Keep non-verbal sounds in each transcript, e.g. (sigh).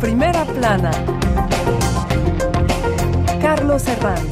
Primera plana. Carlos Herranz.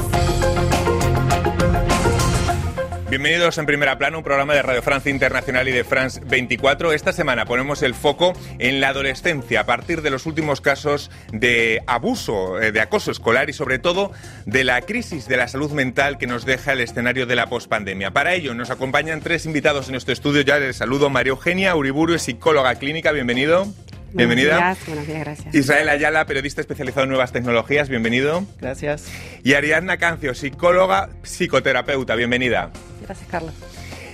Bienvenidos en Primera Plana, un programa de Radio Francia Internacional y de France 24. Esta semana ponemos el foco en la adolescencia a partir de los últimos casos de abuso, eh, de acoso escolar y sobre todo de la crisis de la salud mental que nos deja el escenario de la pospandemia. Para ello nos acompañan tres invitados en nuestro estudio. Ya les saludo. María Eugenia Uriburu, psicóloga clínica. Bienvenido. Bienvenida. Buenos días, gracias. Israel Ayala, periodista especializado en nuevas tecnologías. Bienvenido. Gracias. Y Ariadna Cancio, psicóloga, psicoterapeuta. Bienvenida. Gracias, Carlos.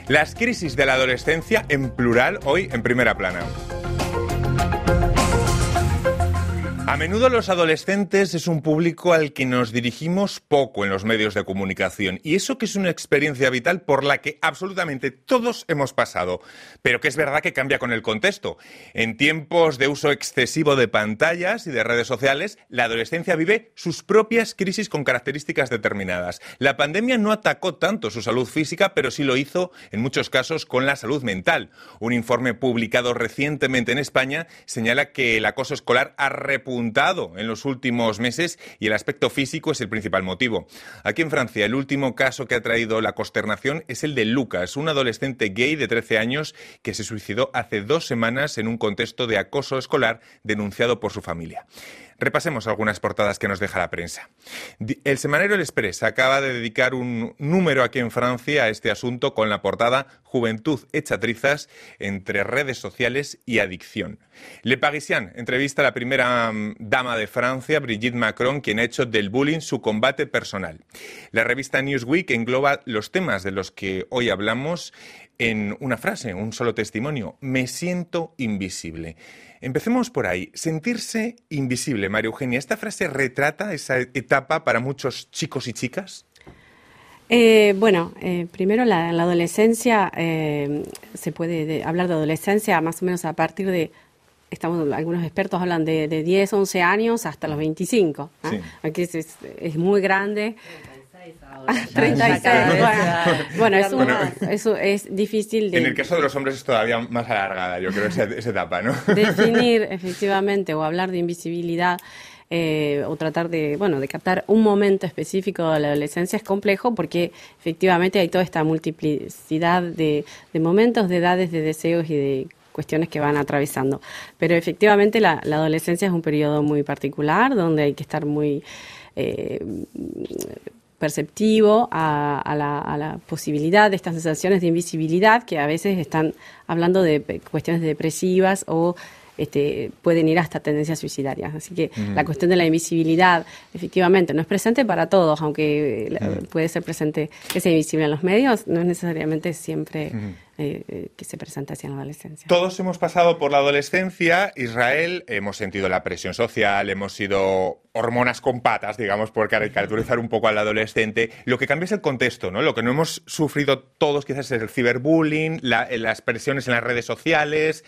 Las crisis de la adolescencia en plural hoy en primera plana. A menudo los adolescentes es un público al que nos dirigimos poco en los medios de comunicación y eso que es una experiencia vital por la que absolutamente todos hemos pasado, pero que es verdad que cambia con el contexto. En tiempos de uso excesivo de pantallas y de redes sociales, la adolescencia vive sus propias crisis con características determinadas. La pandemia no atacó tanto su salud física, pero sí lo hizo en muchos casos con la salud mental. Un informe publicado recientemente en España señala que el acoso escolar ha repuntado en los últimos meses y el aspecto físico es el principal motivo. Aquí en Francia, el último caso que ha traído la consternación es el de Lucas, un adolescente gay de 13 años que se suicidó hace dos semanas en un contexto de acoso escolar denunciado por su familia. Repasemos algunas portadas que nos deja la prensa. El semanario El Express acaba de dedicar un número aquí en Francia a este asunto con la portada Juventud hecha trizas entre redes sociales y adicción. Le Parisien entrevista a la primera mm, dama de Francia, Brigitte Macron, quien ha hecho del bullying su combate personal. La revista Newsweek engloba los temas de los que hoy hablamos en una frase, un solo testimonio. Me siento invisible. Empecemos por ahí. Sentirse invisible, María Eugenia. ¿Esta frase retrata esa etapa para muchos chicos y chicas? Eh, bueno, eh, primero la, la adolescencia, eh, se puede hablar de adolescencia más o menos a partir de, estamos algunos expertos hablan de, de 10, 11 años hasta los 25. Aquí es, es muy grande. 36. (laughs) Bueno, eso, es difícil de... En el caso de los hombres es todavía más alargada, yo creo, esa, esa etapa, ¿no? (laughs) Definir, (laughs) efectivamente, o hablar de invisibilidad eh, o tratar de, bueno, de captar un momento específico de la adolescencia es complejo porque efectivamente hay toda esta multiplicidad de, momentos, de edades, de deseos y de cuestiones que van atravesando. Pero efectivamente la, la adolescencia es un periodo muy particular donde hay que estar muy... Eh, perceptivo a, la, posibilidad de estas sensaciones de invisibilidad que a veces están hablando de cuestiones depresivas o este, pueden ir hasta tendencias suicidarias. Así que la cuestión de la invisibilidad, efectivamente, no es presente para todos, aunque puede ser presente que sea invisible en los medios, no es necesariamente siempre eh, eh, que se presenta hacia la adolescencia. Todos hemos pasado por la adolescencia, Israel, hemos sentido la presión social, hemos sido hormonas con patas, digamos, por caracterizar un poco al adolescente. Lo que cambia es el contexto, ¿no? Lo que no hemos sufrido todos quizás es el ciberbullying, eh, las presiones en las redes sociales,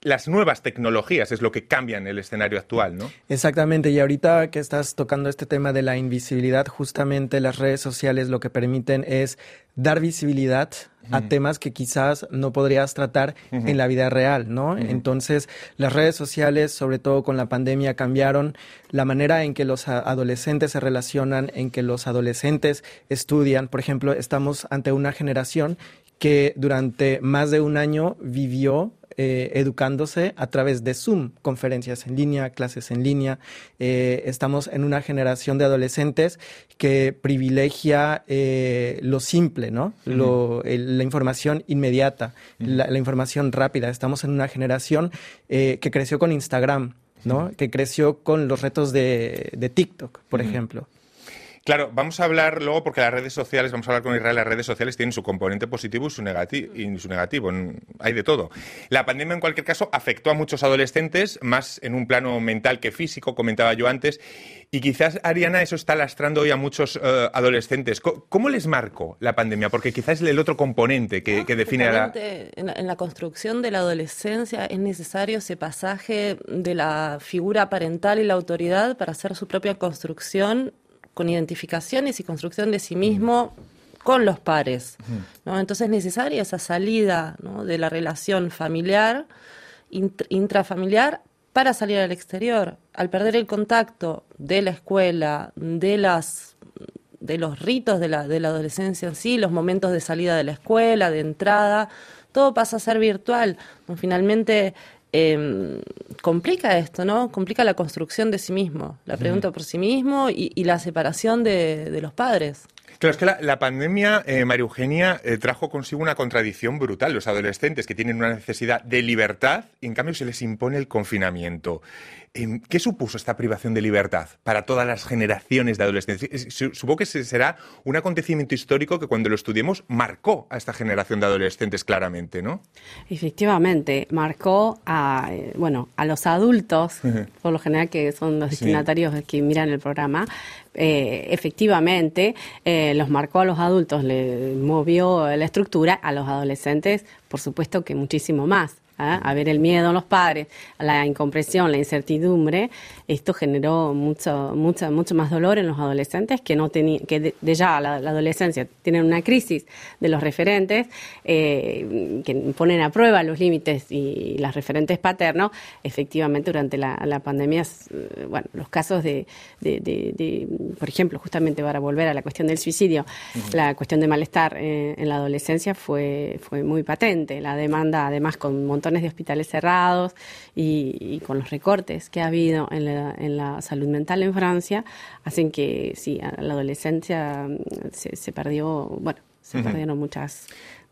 las nuevas tecnologías es lo que cambia en el escenario actual, ¿no? Exactamente, y ahorita que estás tocando este tema de la invisibilidad, justamente las redes sociales lo que permiten es dar visibilidad a temas que quizás no podrías tratar en la vida real, ¿no? Entonces, las redes sociales, sobre todo con la pandemia, cambiaron la manera en que los adolescentes se relacionan, en que los adolescentes estudian. Por ejemplo, estamos ante una generación que durante más de un año vivió eh, educándose a través de Zoom, conferencias en línea, clases en línea. Eh, estamos en una generación de adolescentes que privilegia eh, lo simple, ¿no? la información inmediata, la, información rápida. Estamos en una generación que creció con Instagram, ¿no? Que creció con los retos de, de TikTok, por ejemplo. Claro, vamos a hablar luego, porque las redes sociales, vamos a hablar con Israel, las redes sociales tienen su componente positivo y su, y su negativo. Hay de todo. La pandemia, en cualquier caso, afectó a muchos adolescentes, más en un plano mental que físico, comentaba yo antes. Y quizás, Ariana, eso está lastrando hoy a muchos eh, adolescentes. ¿Cómo, les marcó la pandemia? Porque quizás es el otro componente que, define a la... En, en la construcción de la adolescencia es necesario ese pasaje de la figura parental y la autoridad para hacer su propia construcción con identificaciones y construcción de sí mismo con los pares. ¿no? Entonces es necesaria esa salida de la relación familiar, intrafamiliar, para salir al exterior. Al perder el contacto de la escuela, de las de los ritos de la, de la adolescencia en sí, los momentos de salida de la escuela, de entrada, todo pasa a ser virtual. Finalmente em, complica esto, ¿no? Complica la construcción de sí mismo, la pregunta por sí mismo y, la separación de, los padres. Claro, es que la, pandemia, eh, María Eugenia, eh, trajo consigo una contradicción brutal. Los adolescentes que tienen una necesidad de libertad, y en cambio se les impone el confinamiento. ¿Qué supuso esta privación de libertad para todas las generaciones de adolescentes? Supongo que será un acontecimiento histórico que cuando lo estudiemos marcó a esta generación de adolescentes claramente, ¿no? Efectivamente, marcó a, eh, bueno, a los adultos, por lo general que son los destinatarios que miran el programa, eh, efectivamente eh, los marcó a los adultos, le movió la estructura, a los adolescentes, por supuesto que muchísimo más. ¿Ah? a ver el miedo en los padres, la incompresión, la incertidumbre, esto generó mucho, mucho, mucho más dolor en los adolescentes que no tenían, que de, ya la, adolescencia tienen una crisis de los referentes eh, que ponen a prueba los límites y las referentes paternos. Efectivamente, durante la, pandemia, eh, bueno, los casos de, por ejemplo, justamente para volver a la cuestión del suicidio, la cuestión de malestar eh, en la adolescencia fue, fue muy patente. La demanda, además, con un de hospitales cerrados y, con los recortes que ha habido en la, salud mental en Francia, hacen que sí, a la adolescencia mm, se, perdió, bueno, se perdieron muchas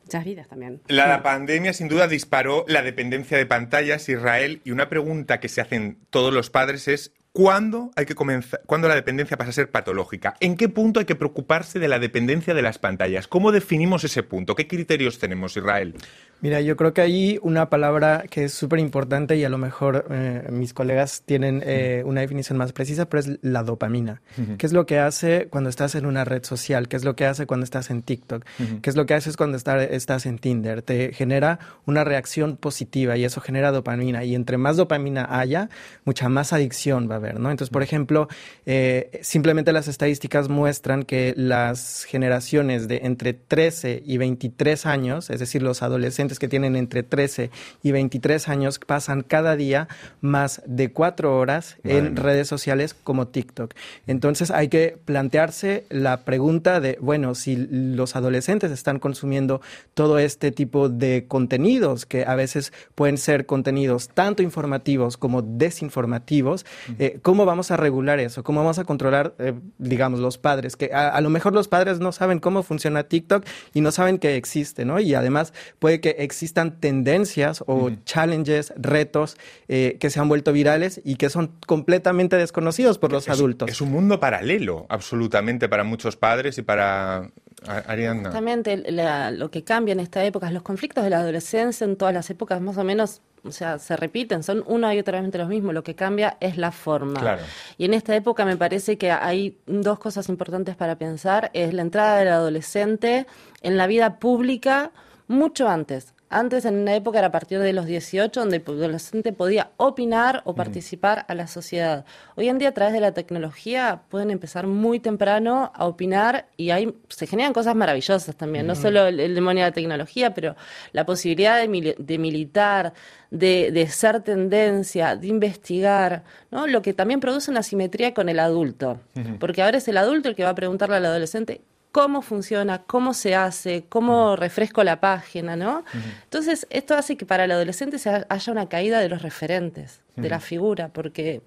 muchas vidas también. La, pandemia sin duda disparó la dependencia de pantallas Israel y una pregunta que se hacen todos los padres es ¿Cuándo hay que comenzar, cuándo la dependencia pasa a ser patológica? ¿En qué punto hay que preocuparse de la dependencia de las pantallas? ¿Cómo definimos ese punto? ¿Qué criterios tenemos, Israel? Mira, yo creo que hay una palabra que es súper importante y a lo mejor eh, mis colegas tienen eh, una definición más precisa, pero es la dopamina. ¿Qué es lo que hace cuando estás en una red social? ¿Qué es lo que hace cuando estás en TikTok? ¿Qué es lo que haces cuando estás en Tinder? Te genera una reacción positiva y eso genera dopamina. Y entre más dopamina haya, mucha más adicción va a Entonces, por ejemplo, eh, simplemente las estadísticas muestran que las generaciones de entre 13 y 23 años, es decir, los adolescentes, que tienen entre 13 y 23 años pasan cada día más de cuatro horas en redes sociales como TikTok. Entonces hay que plantearse la pregunta de, bueno, si los adolescentes están consumiendo todo este tipo de contenidos, que a veces pueden ser contenidos tanto informativos como desinformativos, eh, ¿cómo vamos a regular eso? ¿Cómo vamos a controlar, eh, digamos, los padres? Que a, a, lo mejor los padres no saben cómo funciona TikTok y no saben que existe, ¿no? Y además puede que existan tendencias o challenges, retos eh, que se han vuelto virales y que son completamente desconocidos por los adultos. Es un mundo paralelo, absolutamente, para muchos padres y para Ariana. Exactamente, lo que cambia en esta época, los conflictos de la adolescencia en todas las épocas más o menos, o sea, se repiten, son una y otra vez los mismos, lo que cambia es la forma. Y en esta época me parece que hay dos cosas importantes para pensar, es la entrada del adolescente en la vida pública mucho antes. Antes, en una época, era a partir de los 18, donde el adolescente podía opinar o participar a la sociedad. Hoy en día, a través de la tecnología, pueden empezar muy temprano a opinar y hay, se generan cosas maravillosas también. No solo el, demonio de la tecnología, pero la posibilidad de, de militar, de, de, ser tendencia, de investigar, ¿no? Lo que también produce una simetría con el adulto. Porque ahora es el adulto el que va a preguntarle al adolescente cómo funciona, cómo se hace, cómo refresco la página, ¿no? Entonces, esto hace que para el adolescente se haya una caída de los referentes, de la figura, porque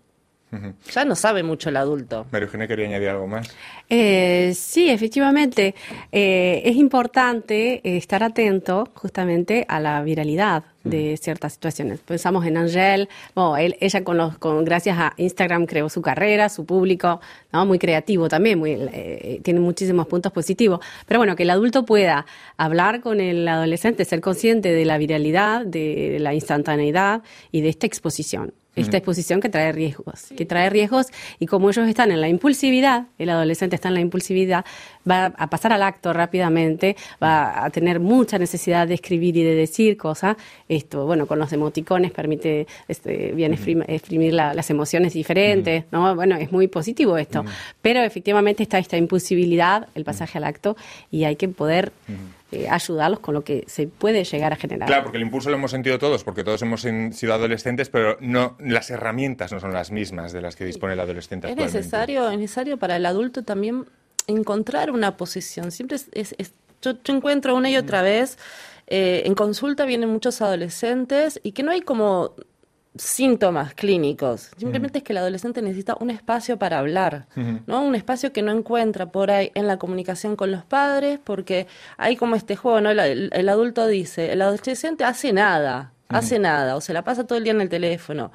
ya no sabe mucho el adulto. María Eugenia quería añadir algo más. Eh, sí, efectivamente. Eh, es importante estar atento justamente a la viralidad de ciertas situaciones. Pensamos en Angel, ella con los, con, gracias a Instagram creó su carrera, su público, ¿no? muy creativo también, muy, eh, tiene muchísimos puntos positivos. Pero bueno, que el adulto pueda hablar con el adolescente, ser consciente de la viralidad, de la instantaneidad y de esta exposición esta exposición que trae riesgos, que trae riesgos y como ellos están en la impulsividad, el adolescente está en la impulsividad, va a pasar al acto rápidamente, va a tener mucha necesidad de escribir y de decir cosas. Esto, bueno, con los emoticones permite este, bien exprimir, las emociones diferentes, ¿no? Bueno, es muy positivo esto. Pero efectivamente está esta imposibilidad, el pasaje al acto, y hay que poder eh, ayudarlos con lo que se puede llegar a generar. Claro, porque el impulso lo hemos sentido todos, porque todos hemos sido adolescentes, pero no las herramientas no son las mismas de las que dispone el adolescente. Es necesario, es necesario para el adulto también encontrar una posición. Siempre es, yo, encuentro una y otra vez. Eh, en consulta vienen muchos adolescentes y que no hay como síntomas clínicos. Simplemente es que el adolescente necesita un espacio para hablar, ¿no? Un espacio que no encuentra por ahí en la comunicación con los padres, porque hay como este juego, ¿no? El, adulto dice, el adolescente hace nada, hace nada, o se la pasa todo el día en el teléfono.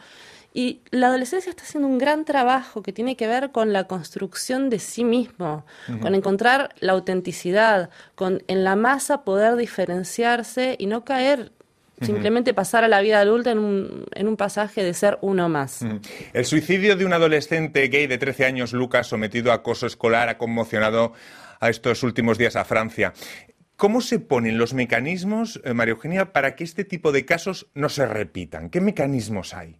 Y la adolescencia está haciendo un gran trabajo que tiene que ver con la construcción de sí mismo, con encontrar la autenticidad, con en la masa poder diferenciarse y no caer Simplemente pasar a la vida adulta en un, en un pasaje de ser uno más. El suicidio de un adolescente gay de 13 años, Lucas, sometido a acoso escolar, ha conmocionado a estos últimos días a Francia. ¿Cómo se ponen los mecanismos, eh, María Eugenia, para que este tipo de casos no se repitan? ¿Qué mecanismos hay?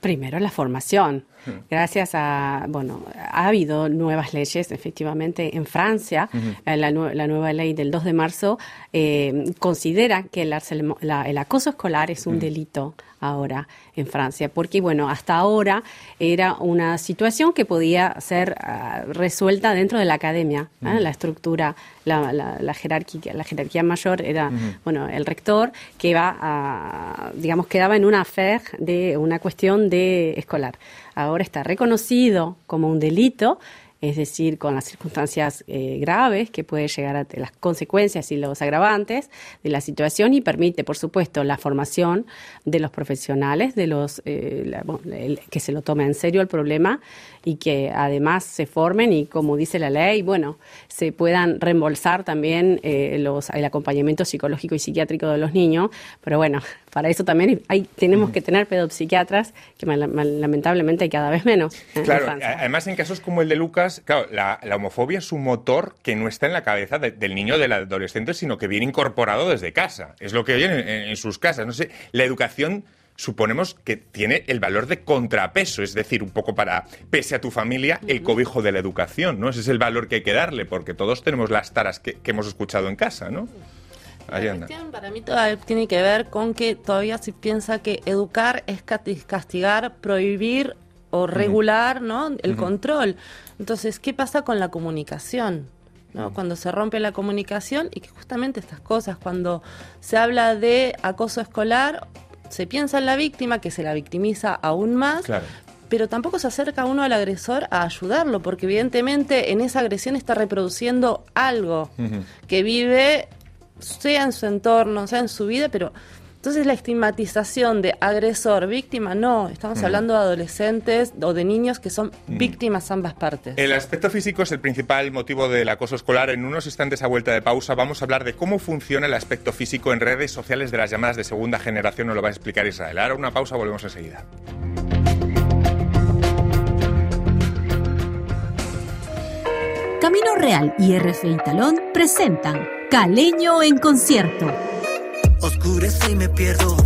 Primero la formación. Gracias a, bueno, ha habido nuevas leyes, efectivamente, en Francia. Eh, la, nueva ley del 2 de marzo eh, considera que el, el, acoso escolar es un delito ahora en Francia, porque bueno, hasta ahora era una situación que podía ser ah, resuelta dentro de la academia, ¿eh? la estructura, la, jerarquía, la jerarquía mayor era, bueno, el rector que va a, digamos, quedaba en una fe de una cuestión de escolar. Ahora está reconocido como un delito es decir, con las circunstancias eh, graves que puede llegar a las consecuencias y los agravantes de la situación y permite, por supuesto, la formación de los profesionales, de los eh, que se lo tome en serio el problema y que además se formen y, como dice la ley, bueno, se puedan reembolsar también eh, los, el acompañamiento psicológico y psiquiátrico de los niños. Pero bueno, para eso también hay, tenemos que tener pedopsiquiatras, que lamentablemente hay cada vez menos. claro, además en casos como el de Lucas, claro, la, homofobia es un motor que no está en la cabeza del niño o del adolescente, sino que viene incorporado desde casa. Es lo que oyen en sus casas. No sé, la educación suponemos que tiene el valor de contrapeso, es decir, un poco para, pese a tu familia, el cobijo de la educación, ¿no? Ese es el valor que hay que darle, porque todos tenemos las taras que, hemos escuchado en casa, ¿no? La cuestión para mí todavía tiene que ver con que todavía se piensa que educar es castigar, prohibir o regular, ¿no? El control. Entonces, ¿qué pasa con la comunicación? ¿no? Cuando se rompe la comunicación y que justamente estas cosas, cuando se habla de acoso escolar, se piensa en la víctima, que se la victimiza aún más, pero tampoco se acerca uno al agresor a ayudarlo, porque evidentemente en esa agresión está reproduciendo algo que vive, sea en su entorno, sea en su vida, pero entonces la estigmatización de agresor, víctima, no, estamos hablando de adolescentes o de niños que son víctimas ambas partes. El aspecto físico es el principal motivo del acoso escolar. En unos instantes a vuelta de pausa vamos a hablar de cómo funciona el aspecto físico en redes sociales de las llamadas de segunda generación, nos lo va a explicar Israel. Ahora una pausa, volvemos enseguida. Camino Real y RFI Talón presentan Caleño en concierto Oscurece y me pierdo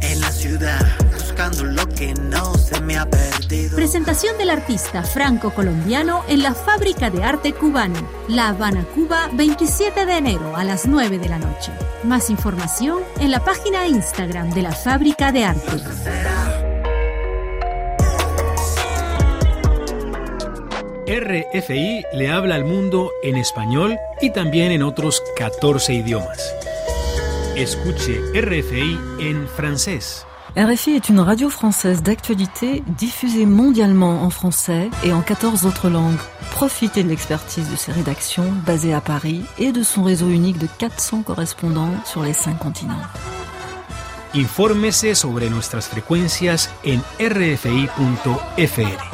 en la ciudad, buscando lo que no se me ha perdido. Presentación del artista franco-colombiano en la Fábrica de Arte Cubano, La Habana, Cuba, 27 de enero a las 9 de la noche. Más información en la página Instagram de la Fábrica de Arte. RFI le habla al mundo en español y también en otros 14 idiomas. Escuche RFI en français. RFI est une radio française d'actualité diffusée mondialement en français et en 14 autres langues. Profitez de l'expertise de ses rédactions basées à Paris et de son réseau unique de 400 correspondants sur les 5 continents. Infórmese sobre nuestras frecuencias en rfi.fr.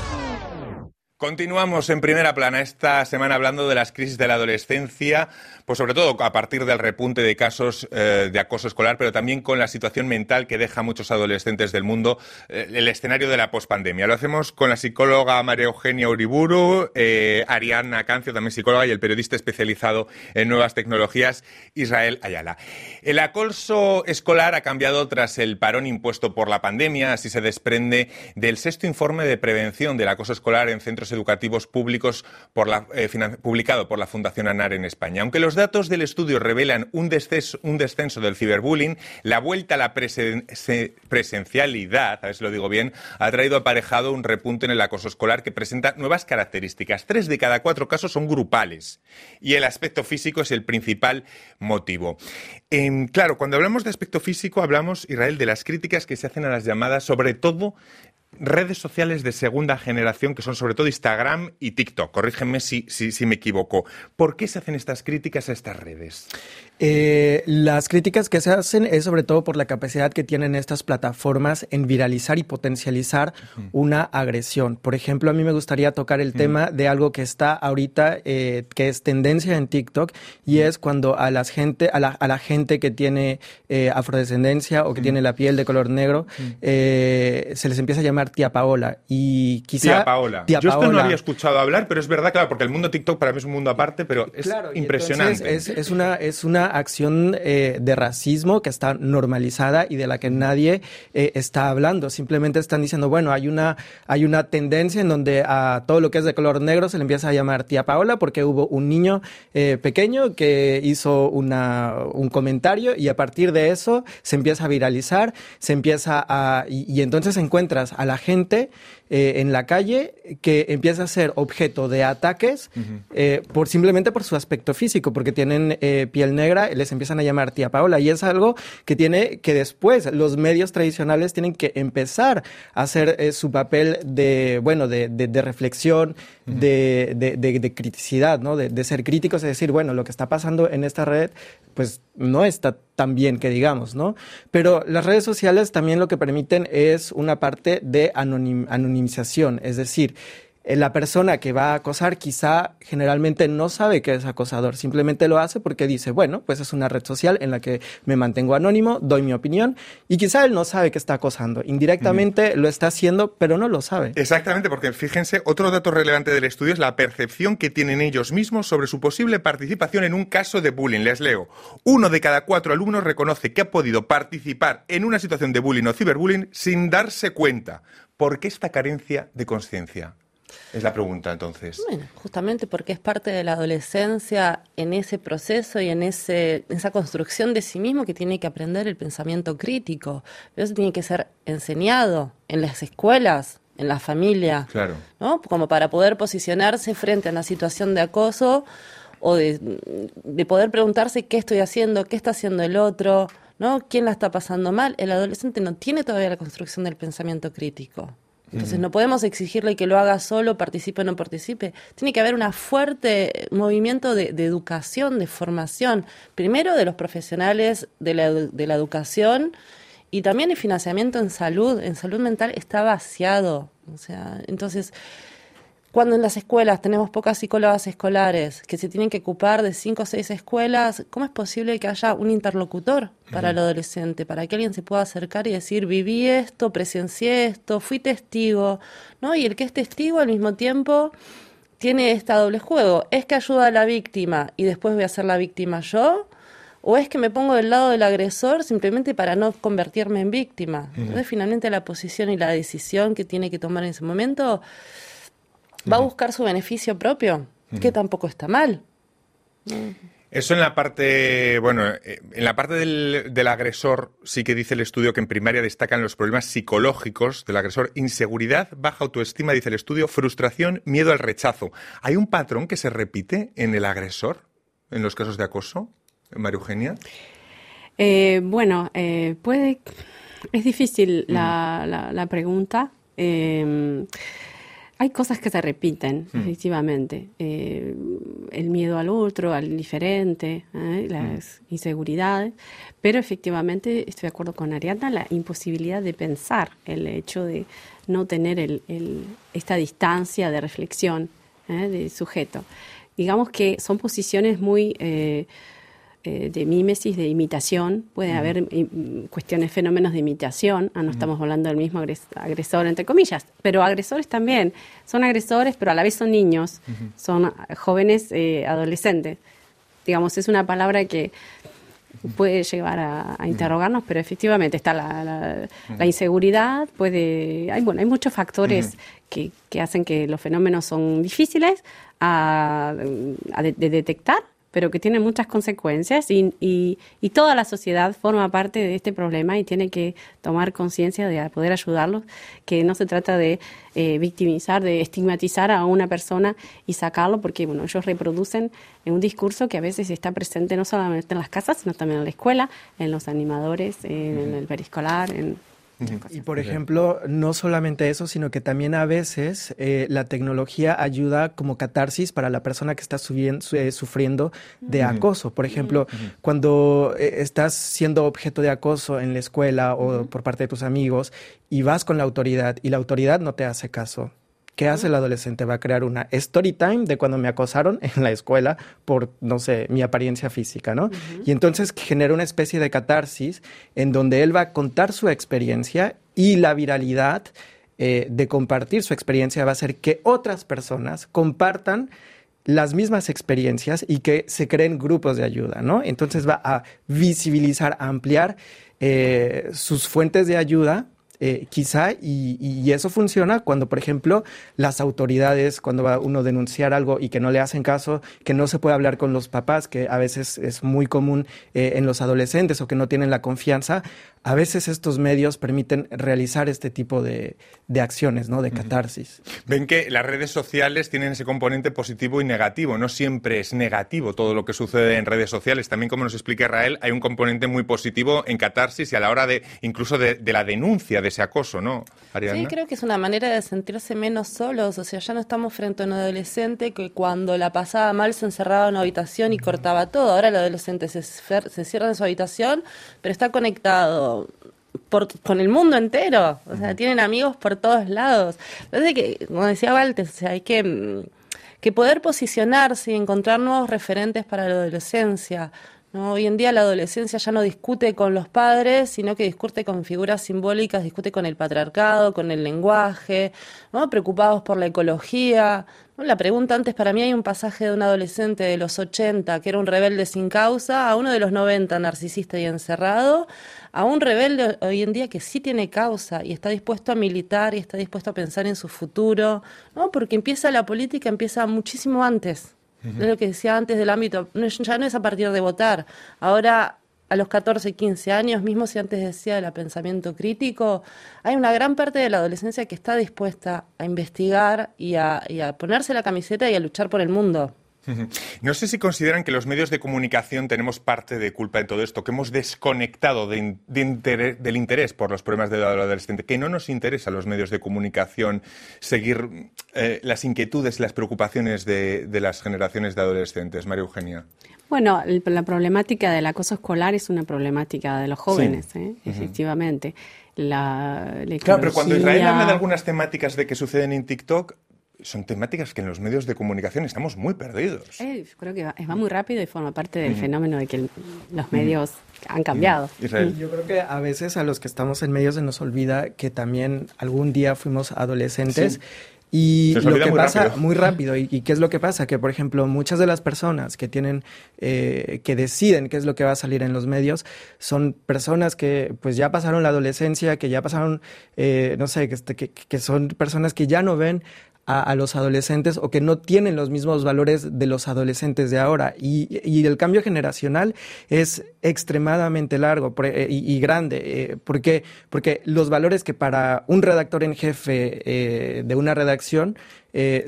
Continuamos en primera plana esta semana hablando de las crisis de la adolescencia, pues sobre todo a partir del repunte de casos eh, de acoso escolar, pero también con la situación mental que deja a muchos adolescentes del mundo eh, el escenario de la pospandemia. Lo hacemos con la psicóloga María Eugenia Uriburu, eh, Ariana Cancio, también psicóloga, y el periodista especializado en nuevas tecnologías, Israel Ayala. El acoso escolar ha cambiado tras el parón impuesto por la pandemia, así se desprende del sexto informe de prevención del acoso escolar en centros educativos públicos eh, publicado por la Fundación ANAR en España. Aunque los datos del estudio revelan un descenso, un descenso del ciberbullying, la vuelta a la presencialidad, a ver si lo digo bien, ha traído aparejado un repunte en el acoso escolar que presenta nuevas características. Tres de cada cuatro casos son grupales y el aspecto físico es el principal motivo. Em, claro, cuando hablamos de aspecto físico, hablamos, Israel, de las críticas que se hacen a las llamadas, sobre todo redes sociales de segunda generación, que son sobre todo Instagram y TikTok. Corrígeme si, si, me equivoco. ¿Por qué se hacen estas críticas a estas redes? Eh, las críticas que se hacen es sobre todo por la capacidad que tienen estas plataformas en viralizar y potencializar una agresión. Por ejemplo, a mí me gustaría tocar el tema de algo que está ahorita, eh, que es tendencia en TikTok, y es cuando a la gente, a la, gente que tiene eh, afrodescendencia o que tiene la piel de color negro, se les empieza a llamar tía Paola. Y quizá. Tía Paola. Yo esto no había escuchado hablar, pero es verdad, claro, porque el mundo TikTok para mí es un mundo aparte, pero es impresionante. Es, es, una, es una acción eh, de racismo que está normalizada y de la que nadie eh, está hablando. Simplemente están diciendo, bueno, hay una, hay una tendencia en donde a todo lo que es de color negro se le empieza a llamar tía Paola porque hubo un niño eh, pequeño que hizo una, un comentario y a partir de eso se empieza a viralizar, se empieza a... y, y entonces encuentras a la gente eh, en la calle que empieza a ser objeto de ataques eh, por simplemente por su aspecto físico, porque tienen eh, piel negra, les empiezan a llamar tía Paola y es algo que tiene que después los medios tradicionales tienen que empezar a hacer su papel de bueno de, de, reflexión, de, de, criticidad, ¿no? De, ser críticos, es decir, bueno, lo que está pasando en esta red, pues no está tan bien que digamos, ¿no? Pero las redes sociales también lo que permiten es una parte de anonimización, es decir, eh, la persona que va a acosar quizá generalmente no sabe que es acosador, simplemente lo hace porque dice, bueno, pues es una red social en la que me mantengo anónimo, doy mi opinión y quizá él no sabe que está acosando. Indirectamente lo está haciendo, pero no lo sabe. Exactamente, porque fíjense, otro dato relevante del estudio es la percepción que tienen ellos mismos sobre su posible participación en un caso de bullying. Les leo. Uno de cada cuatro alumnos reconoce que ha podido participar en una situación de bullying o ciberbullying sin darse cuenta. ¿Por qué esta carencia de conciencia? Es la pregunta entonces. Bueno, justamente porque es parte de la adolescencia en ese proceso y en ese, esa construcción de sí mismo que tiene que aprender el pensamiento crítico. Eso tiene que ser enseñado en las escuelas, en la familia. Claro. ¿no? Como para poder posicionarse frente a una situación de acoso o de, de poder preguntarse qué estoy haciendo, qué está haciendo el otro, ¿no? ¿Quién la está pasando mal? El adolescente no tiene todavía la construcción del pensamiento crítico. Entonces no podemos exigirle que lo haga solo, participe o no participe. Tiene que haber un fuerte movimiento de, educación, de formación, primero de los profesionales de la, de la educación y también el financiamiento en salud, en salud mental está vaciado. O sea, entonces cuando en las escuelas tenemos pocas psicólogas escolares que se tienen que ocupar de cinco o seis escuelas, ¿cómo es posible que haya un interlocutor para el adolescente? Para que alguien se pueda acercar y decir, viví esto, presencié esto, fui testigo, ¿no? Y el que es testigo al mismo tiempo tiene este doble juego. ¿Es que ayuda a la víctima y después voy a ser la víctima yo? ¿O es que me pongo del lado del agresor simplemente para no convertirme en víctima? Entonces, finalmente, la posición y la decisión que tiene que tomar en ese momento va a buscar su beneficio propio, que tampoco está mal. Eso en la parte, bueno, eh, en la parte del, del, agresor sí que dice el estudio que en primaria destacan los problemas psicológicos del agresor, inseguridad, baja autoestima, dice el estudio, frustración, miedo al rechazo. ¿Hay un patrón que se repite en el agresor en los casos de acoso, María Eugenia? Eh, bueno, eh, puede, es difícil la, la, la pregunta. Hay cosas que se repiten, efectivamente. Eh, el miedo al otro, al diferente, ¿eh? las inseguridades. Pero efectivamente, estoy de acuerdo con Ariadna, la imposibilidad de pensar, el hecho de no tener el, esta distancia de reflexión ¿eh? de sujeto. Digamos que son posiciones muy eh, de mímesis, de imitación, puede haber cuestiones, fenómenos de imitación, ah, no estamos hablando del mismo agresor, entre comillas, pero agresores también, son agresores, pero a la vez son niños, son jóvenes eh, adolescentes. Digamos, es una palabra que puede llevar a, interrogarnos, pero efectivamente está la, inseguridad, puede, hay, bueno, hay muchos factores que, que, hacen que los fenómenos son difíciles a, de detectar pero que tiene muchas consecuencias y, y, toda la sociedad forma parte de este problema y tiene que tomar conciencia de poder ayudarlos, que no se trata de eh, victimizar, de estigmatizar a una persona y sacarlo, porque bueno, ellos reproducen un discurso que a veces está presente no solamente en las casas, sino también en la escuela, en los animadores, en el periscolar, en y por ejemplo, no solamente eso, sino que también a veces eh, la tecnología ayuda como catarsis para la persona que está eh, sufriendo de acoso. Por ejemplo, cuando eh, estás siendo objeto de acoso en la escuela o por parte de tus amigos y vas con la autoridad y la autoridad no te hace caso, ¿Qué hace el adolescente? Va a crear una story time de cuando me acosaron (laughs) en la escuela por, no sé, mi apariencia física, ¿no? Y entonces genera una especie de catarsis en donde él va a contar su experiencia y la viralidad eh, de compartir su experiencia va a hacer que otras personas compartan las mismas experiencias y que se creen grupos de ayuda, ¿no? Entonces va a visibilizar, a ampliar eh, sus fuentes de ayuda eh, quizá, y, eso funciona cuando, por ejemplo, las autoridades, cuando va uno a denunciar algo y que no le hacen caso, que no se puede hablar con los papás, que a veces es muy común eh, en los adolescentes o que no tienen la confianza, a veces estos medios permiten realizar este tipo de, acciones, ¿no? De catarsis. Ven que las redes sociales tienen ese componente positivo y negativo. No siempre es negativo todo lo que sucede en redes sociales. También, como nos explica Israel, hay un componente muy positivo en catarsis y a la hora de incluso de, la denuncia de ese acoso, ¿no? Sí, creo que es una manera de sentirse menos solos. O sea, ya no estamos frente a un adolescente que cuando la pasaba mal se encerraba en una habitación y cortaba todo. Ahora el adolescente se, se cierra en su habitación, pero está conectado con el mundo entero. O sea, tienen amigos por todos lados. Entonces, que, como decía Walter, o sea, hay que, mm, que poder posicionarse y encontrar nuevos referentes para la adolescencia. Hoy en día la adolescencia ya no discute con los padres, sino que discute con figuras simbólicas, discute con el patriarcado, con el lenguaje, ¿no? preocupados por la ecología. La pregunta antes, para mí hay un pasaje de un adolescente de los 80 que era un rebelde sin causa, a uno de los 90 narcisista y encerrado, a un rebelde hoy en día que sí tiene causa y está dispuesto a militar y está dispuesto a pensar en su futuro, ¿no? porque empieza la política, empieza muchísimo antes. De lo que decía antes del ámbito, ya no es a partir de votar. Ahora, a los 14, 15 años, mismo si antes decía del pensamiento crítico, hay una gran parte de la adolescencia que está dispuesta a investigar y a ponerse la camiseta y a luchar por el mundo. (laughs) No sé si consideran que los medios de comunicación tenemos parte de culpa en todo esto, que hemos desconectado del interés por los problemas del adolescente, que no nos interesa a los medios de comunicación seguir eh, las inquietudes y las preocupaciones de, las generaciones de adolescentes. María Eugenia. Bueno, la problemática del acoso escolar es una problemática de los jóvenes, ¿eh? efectivamente. La, claro, pero cuando Israel habla de algunas temáticas de que suceden en TikTok, son temáticas que en los medios de comunicación estamos muy perdidos. Eh, creo que va, muy rápido y forma parte del fenómeno de que los medios han cambiado. Yo creo que a veces a los que estamos en medios se nos olvida que también algún día fuimos adolescentes. Y lo que pasa muy rápido, y, qué es lo que pasa? Que, por ejemplo, muchas de las personas que tienen, eh, que deciden qué es lo que va a salir en los medios, son personas que pues ya pasaron la adolescencia, que ya pasaron, eh, no sé, que, que, que, son personas que ya no ven a, los adolescentes o que no tienen los mismos valores de los adolescentes de ahora. Y, y el cambio generacional es extremadamente largo eh, y, grande. Eh, ¿Por qué? Porque los valores que para un redactor en jefe eh, de una redacción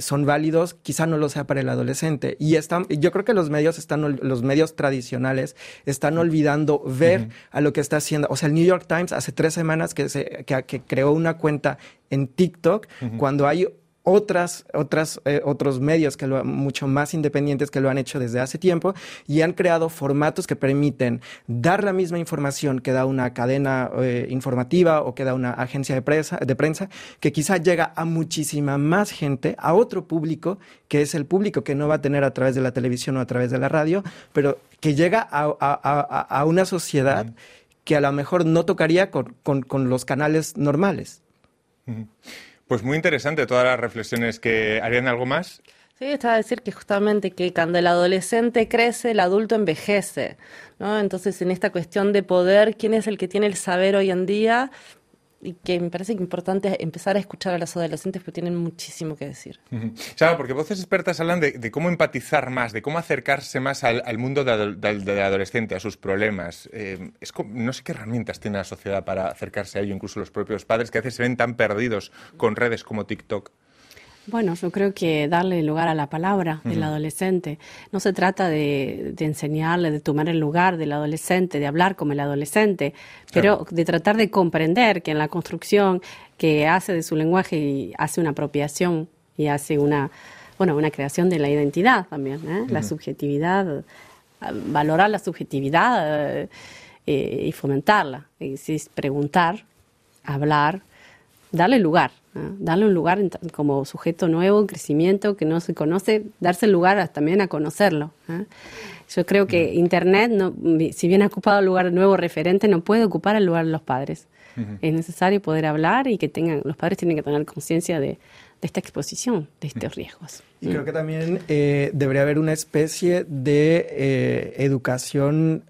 son válidos, quizá no lo sea para el adolescente. Y están, yo creo que los medios están, los medios tradicionales están olvidando ver a lo que está haciendo. O sea, el New York Times hace tres semanas que, se, que, creó una cuenta en TikTok cuando hay otras, otras, eh, otros medios que lo, mucho más independientes que lo han hecho desde hace tiempo y han creado formatos que permiten dar la misma información que da una cadena eh, informativa o que da una agencia de prensa, de prensa, que quizá llega a muchísima más gente, a otro público, que es el público que no va a tener a través de la televisión o a través de la radio, pero que llega a, a, a, una sociedad que a lo mejor no tocaría con, con, con los canales normales. Pues muy interesante todas las reflexiones que harían algo más. Sí, estaba a decir que justamente que cuando el adolescente crece, el adulto envejece, ¿no? Entonces, en esta cuestión de poder, ¿quién es el que tiene el saber hoy en día? Y que me parece importante empezar a escuchar a los adolescentes porque tienen muchísimo que decir. Claro, porque voces expertas hablan de, cómo empatizar más, de cómo acercarse más al, mundo del adolescente, a sus problemas. Eh, es no sé qué herramientas tiene la sociedad para acercarse a ello, incluso los propios padres que a veces se ven tan perdidos con redes como TikTok. Bueno, yo creo que darle lugar a la palabra del adolescente. No se trata de, enseñarle, de tomar el lugar del adolescente, de hablar como el adolescente, pero de tratar de comprender que en la construcción que hace de su lenguaje y hace una apropiación y hace una, bueno, una creación de la identidad también, ¿eh? la subjetividad, valorar la subjetividad eh, y fomentarla. Es preguntar, hablar, darle lugar darle un lugar como sujeto nuevo, en crecimiento, que no se conoce, darse el lugar también a conocerlo. Yo creo que Internet, no, si bien ha ocupado el lugar de nuevo referente, no puede ocupar el lugar de los padres. Es necesario poder hablar y que tengan, los padres tienen que tener conciencia de, esta exposición, de estos riesgos. Y creo que también eh, debería haber una especie de eh, educación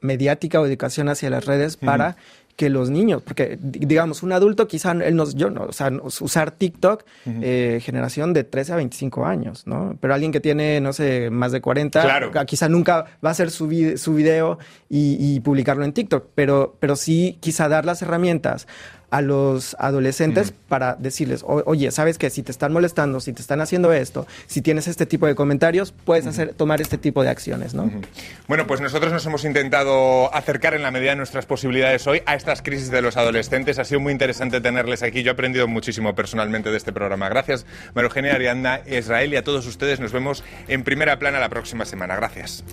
mediática o educación hacia las redes para que los niños, porque digamos, un adulto quizá él nos, yo no, o sea, usar TikTok, eh, generación de 13 a 25 años, ¿no? Pero alguien que tiene, no sé, más de 40, quizá nunca va a hacer su, su video y, y, publicarlo en TikTok, pero, pero sí quizá dar las herramientas a los adolescentes para decirles, oye, sabes que si te están molestando, si te están haciendo esto, si tienes este tipo de comentarios, puedes hacer, tomar este tipo de acciones, ¿no? Bueno, pues nosotros nos hemos intentado acercar en la medida de nuestras posibilidades hoy a estas crisis de los adolescentes. Ha sido muy interesante tenerles aquí. Yo he aprendido muchísimo personalmente de este programa. Gracias, María Eugenia, Arianda, Israel y a todos ustedes. Nos vemos en primera plana la próxima semana. Gracias.